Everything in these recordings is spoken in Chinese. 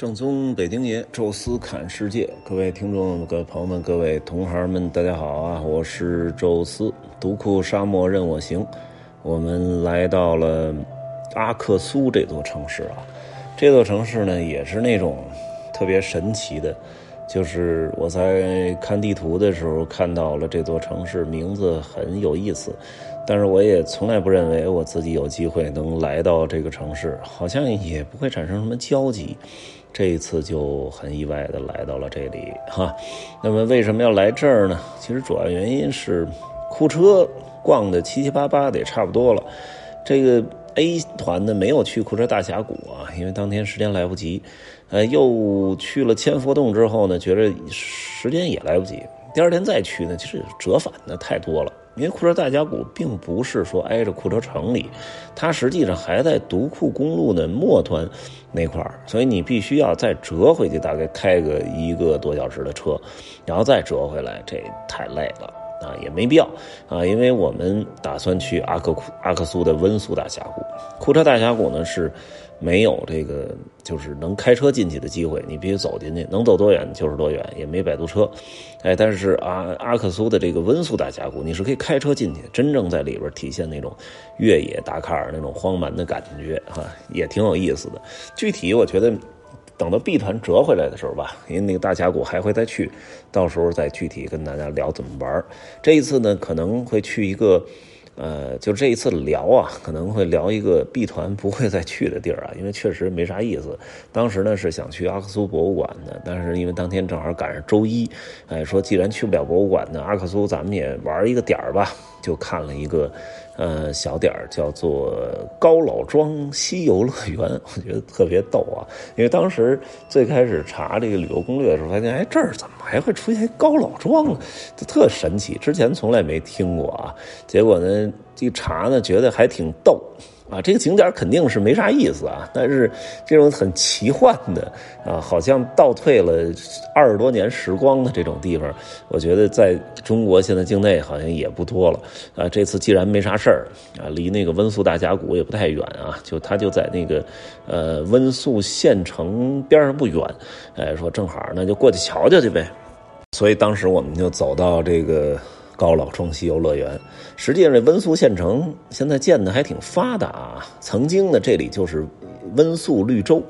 正宗北京爷，宙斯侃世界，各位听众、各位朋友们、各位同行们，大家好啊！我是宙斯，独库沙漠任我行。我们来到了阿克苏这座城市啊，这座城市呢也是那种特别神奇的，就是我在看地图的时候看到了这座城市，名字很有意思，但是我也从来不认为我自己有机会能来到这个城市，好像也不会产生什么交集。这一次就很意外的来到了这里哈，那么为什么要来这儿呢？其实主要原因是库车逛的七七八八的也差不多了。这个 A 团呢没有去库车大峡谷啊，因为当天时间来不及。呃，又去了千佛洞之后呢，觉得时间也来不及。第二天再去呢，其实折返的太多了。因为库车大峡谷并不是说挨着库车城里，它实际上还在独库公路的末端那块儿，所以你必须要再折回去，大概开个一个多小时的车，然后再折回来，这太累了。啊，也没必要啊，因为我们打算去阿克库阿克苏的温宿大峡谷。库车大峡谷呢是没有这个，就是能开车进去的机会，你必须走进去，能走多远就是多远，也没摆渡车。哎，但是阿阿克苏的这个温宿大峡谷，你是可以开车进去，真正在里边体现那种越野达喀尔那种荒蛮的感觉哈，也挺有意思的。具体我觉得。等到 B 团折回来的时候吧，因为那个大峡谷还会再去，到时候再具体跟大家聊怎么玩。这一次呢，可能会去一个。呃，就这一次聊啊，可能会聊一个 B 团不会再去的地儿啊，因为确实没啥意思。当时呢是想去阿克苏博物馆的，但是因为当天正好赶上周一，哎，说既然去不了博物馆呢，阿克苏咱们也玩一个点儿吧，就看了一个呃小点儿，叫做高老庄西游乐园，我觉得特别逗啊。因为当时最开始查这个旅游攻略的时候，发现哎这儿怎么还会出现高老庄呢？就特神奇，之前从来没听过啊。结果呢？一查呢，觉得还挺逗啊！这个景点肯定是没啥意思啊，但是这种很奇幻的啊，好像倒退了二十多年时光的这种地方，我觉得在中国现在境内好像也不多了啊。这次既然没啥事儿啊，离那个温宿大峡谷也不太远啊，就他就在那个呃温宿县城边上不远，哎，说正好那就过去瞧瞧去呗。所以当时我们就走到这个。高老庄西游乐园，实际上这温宿县城现在建的还挺发达啊。曾经呢，这里就是温宿绿洲，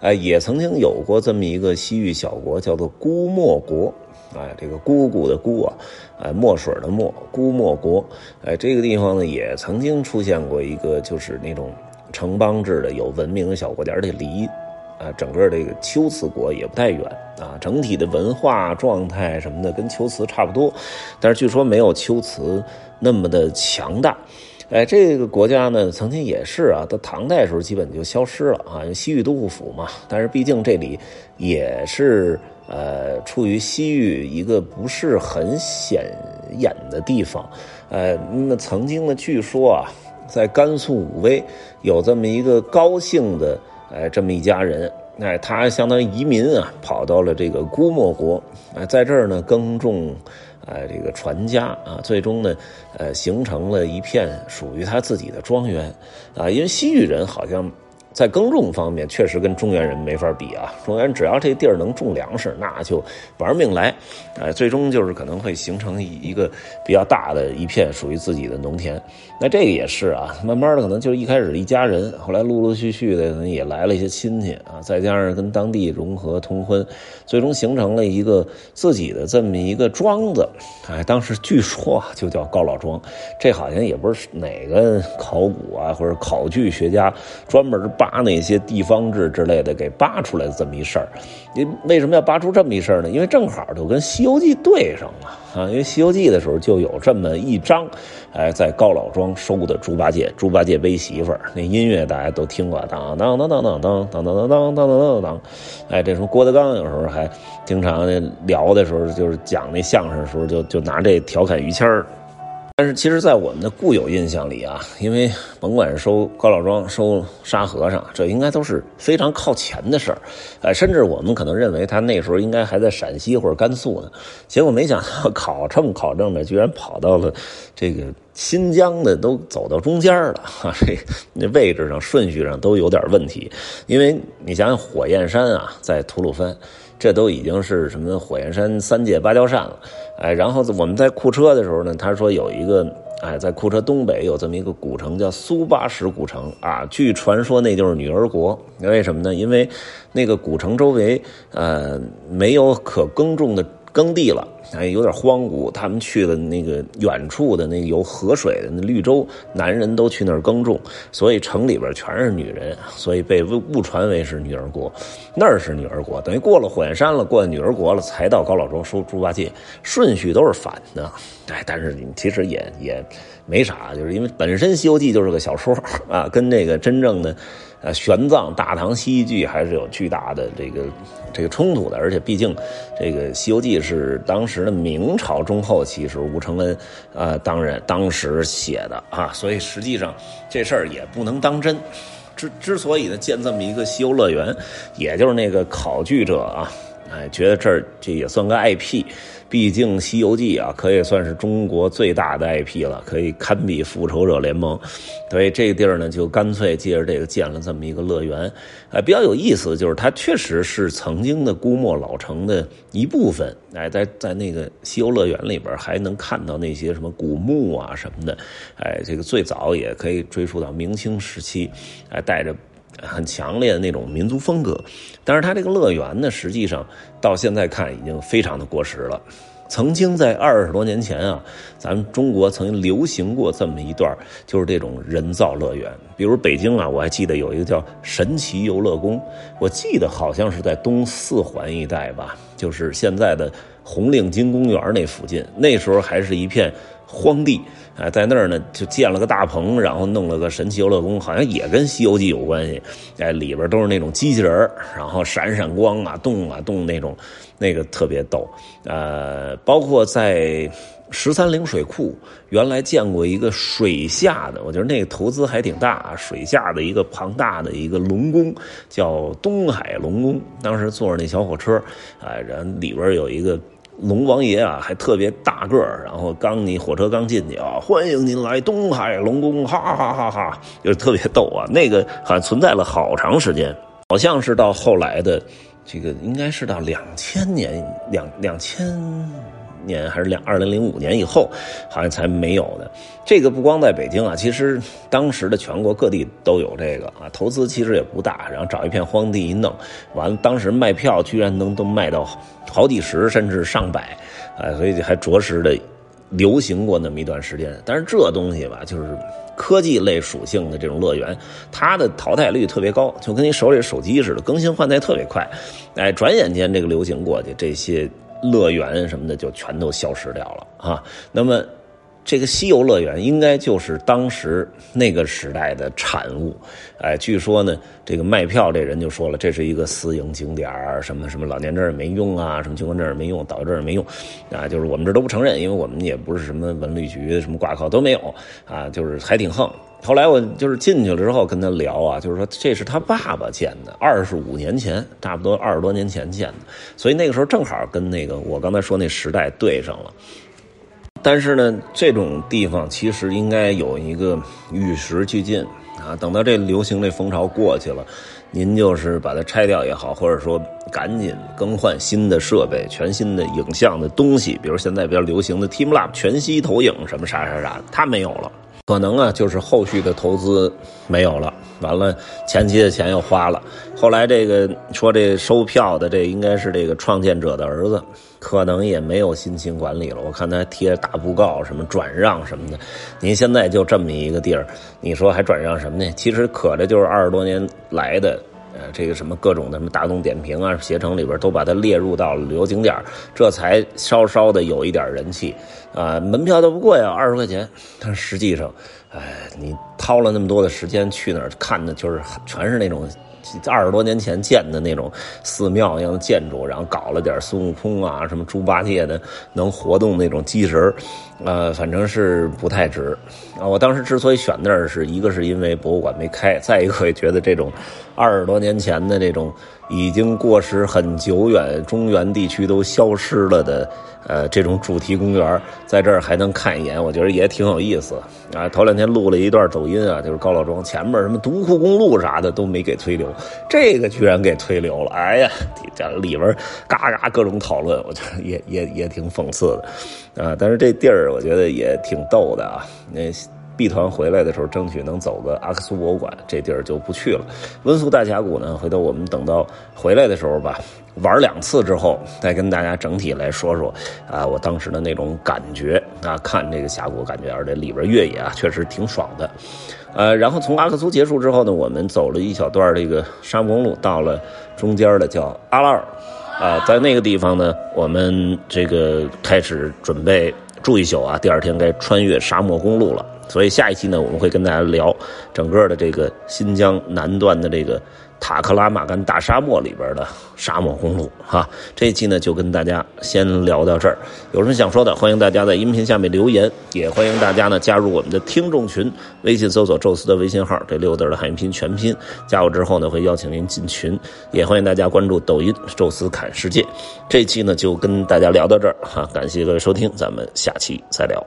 哎，也曾经有过这么一个西域小国，叫做姑墨国，哎，这个姑姑的姑啊，哎，墨水的墨，姑墨国，哎，这个地方呢也曾经出现过一个就是那种城邦制的有文明的小国家，而且离。啊，整个这个龟兹国也不太远啊，整体的文化状态什么的跟龟兹差不多，但是据说没有龟兹那么的强大。哎，这个国家呢，曾经也是啊，到唐代的时候基本就消失了啊，西域都护府嘛。但是毕竟这里也是呃，处于西域一个不是很显眼的地方。呃，那曾经呢，据说啊，在甘肃武威有这么一个高姓的。哎，这么一家人，哎，他相当于移民啊，跑到了这个姑墨国，哎，在这儿呢耕种，哎，这个传家啊，最终呢，呃，形成了一片属于他自己的庄园，啊，因为西域人好像。在耕种方面，确实跟中原人没法比啊。中原只要这地儿能种粮食，那就玩命来，哎，最终就是可能会形成一个比较大的一片属于自己的农田。那这个也是啊，慢慢的可能就是一开始一家人，后来陆陆续续的也来了一些亲戚啊，再加上跟当地融合通婚，最终形成了一个自己的这么一个庄子。哎，当时据说，就叫高老庄，这好像也不是哪个考古啊或者考据学家专门扒。扒那些地方志之类的给扒出来的这么一事儿，你为什么要扒出这么一事儿呢？因为正好就跟《西游记》对上了啊！因为《西游记》的时候就有这么一章，哎，在高老庄收的猪八戒，猪八戒背媳妇儿，那音乐大家都听过，当当当当当当当当当当当当当，哎，这什么郭德纲有时候还经常聊的时候，就是讲那相声的时候，就就拿这调侃于谦儿。但是，其实，在我们的固有印象里啊，因为甭管是收高老庄、收沙和尚，这应该都是非常靠前的事儿，哎，甚至我们可能认为他那时候应该还在陕西或者甘肃呢。结果没想到考证考证的，居然跑到了这个新疆的都走到中间了，哈，这那位置上顺序上都有点问题。因为你想想，火焰山啊，在吐鲁番，这都已经是什么火焰山三界芭蕉扇了，哎，然后我们在库车的时候呢，他说有一个。哎，在库车东北有这么一个古城，叫苏巴什古城啊。据传说，那就是女儿国。为什么呢？因为那个古城周围，呃，没有可耕种的。耕地了，哎，有点荒芜。他们去了那个远处的那有河水的那绿洲，男人都去那儿耕种，所以城里边全是女人，所以被误误传为是女儿国。那儿是女儿国，等于过了火焰山了，过了女儿国了，才到高老庄收猪八戒，顺序都是反的。哎，但是你其实也也没啥，就是因为本身《西游记》就是个小说啊，跟这个真正的。呃，玄奘《大唐西域》还是有巨大的这个这个冲突的，而且毕竟这个《西游记》是当时时的明朝中后期是吴承恩呃当然当时写的啊，所以实际上这事儿也不能当真。之之所以呢建这么一个西游乐园，也就是那个考据者啊，哎，觉得这儿这也算个 IP。毕竟《西游记》啊，可以算是中国最大的 IP 了，可以堪比《复仇者联盟》，所以这个地儿呢，就干脆借着这个建了这么一个乐园。哎，比较有意思的就是，它确实是曾经的姑墨老城的一部分。哎，在在那个西游乐园里边，还能看到那些什么古墓啊什么的。哎，这个最早也可以追溯到明清时期，哎，带着。很强烈的那种民族风格，但是它这个乐园呢，实际上到现在看已经非常的过时了。曾经在二十多年前啊，咱们中国曾经流行过这么一段，就是这种人造乐园。比如北京啊，我还记得有一个叫神奇游乐宫，我记得好像是在东四环一带吧，就是现在的红领巾公园那附近，那时候还是一片荒地。哎，在那儿呢，就建了个大棚，然后弄了个神奇游乐宫，好像也跟《西游记》有关系。哎，里边都是那种机器人然后闪闪光啊，动啊动那种，那个特别逗。呃，包括在十三陵水库，原来建过一个水下的，我觉得那个投资还挺大，水下的一个庞大的一个龙宫，叫东海龙宫。当时坐着那小火车，哎，然后里边有一个。龙王爷啊，还特别大个儿，然后刚你火车刚进去啊，欢迎您来东海龙宫，哈哈哈哈，就是特别逗啊。那个好像存在了好长时间，好像是到后来的这个，应该是到两千年两两千。年还是两二零零五年以后，好像才没有的。这个不光在北京啊，其实当时的全国各地都有这个啊。投资其实也不大，然后找一片荒地一弄，完了当时卖票居然能都卖到好几十甚至上百，啊，所以还着实的流行过那么一段时间。但是这东西吧，就是科技类属性的这种乐园，它的淘汰率特别高，就跟你手里手机似的，更新换代特别快。哎，转眼间这个流行过去，这些。乐园什么的就全都消失掉了啊！那么，这个西游乐园应该就是当时那个时代的产物。哎，据说呢，这个卖票这人就说了，这是一个私营景点什么什么老年证也没用啊，什么军官证也没用，导游证也没用啊，就是我们这都不承认，因为我们也不是什么文旅局什么挂靠都没有啊，就是还挺横。后来我就是进去了之后跟他聊啊，就是说这是他爸爸建的，二十五年前，差不多二十多年前建的，所以那个时候正好跟那个我刚才说那时代对上了。但是呢，这种地方其实应该有一个与时俱进啊，等到这流行这风潮过去了，您就是把它拆掉也好，或者说赶紧更换新的设备、全新的影像的东西，比如现在比较流行的 Teamlab 全息投影什么啥啥啥，它没有了。可能啊，就是后续的投资没有了，完了前期的钱又花了。后来这个说这收票的，这应该是这个创建者的儿子，可能也没有心情管理了。我看他贴大布告，什么转让什么的。您现在就这么一个地儿，你说还转让什么呢？其实可着就是二十多年来的。呃，这个什么各种的什么大众点评啊，携程里边都把它列入到旅游景点，这才稍稍的有一点人气，啊，门票都不贵啊，二十块钱，但实际上，哎，你掏了那么多的时间去那儿看的，就是全是那种。二十多年前建的那种寺庙一样的建筑，然后搞了点孙悟空啊，什么猪八戒的能活动那种机人呃，反正是不太值啊。我当时之所以选那儿，是一个是因为博物馆没开，再一个也觉得这种二十多年前的这种已经过时很久远，中原地区都消失了的。呃，这种主题公园在这儿还能看一眼，我觉得也挺有意思啊。头两天录了一段抖音啊，就是高老庄前面什么独库公路啥的都没给推流，这个居然给推流了。哎呀，这里边嘎嘎各种讨论，我觉得也也也挺讽刺的啊。但是这地儿我觉得也挺逗的啊。那 B 团回来的时候，争取能走个阿克苏博物馆，这地儿就不去了。温宿大峡谷呢，回头我们等到回来的时候吧。玩两次之后，再跟大家整体来说说啊，我当时的那种感觉啊，看这个峡谷，感觉而且里边越野啊，确实挺爽的。呃，然后从阿克苏结束之后呢，我们走了一小段这个沙漠公路，到了中间的叫阿拉尔啊，在那个地方呢，我们这个开始准备住一宿啊，第二天该穿越沙漠公路了。所以下一期呢，我们会跟大家聊整个的这个新疆南段的这个。塔克拉玛干大沙漠里边的沙漠公路，哈，这一期呢就跟大家先聊到这儿。有什么想说的，欢迎大家在音频下面留言，也欢迎大家呢加入我们的听众群，微信搜索“宙斯”的微信号，这六字的汉语拼音全拼，加我之后呢会邀请您进群，也欢迎大家关注抖音“宙斯侃世界”。这期呢就跟大家聊到这儿，哈，感谢各位收听，咱们下期再聊。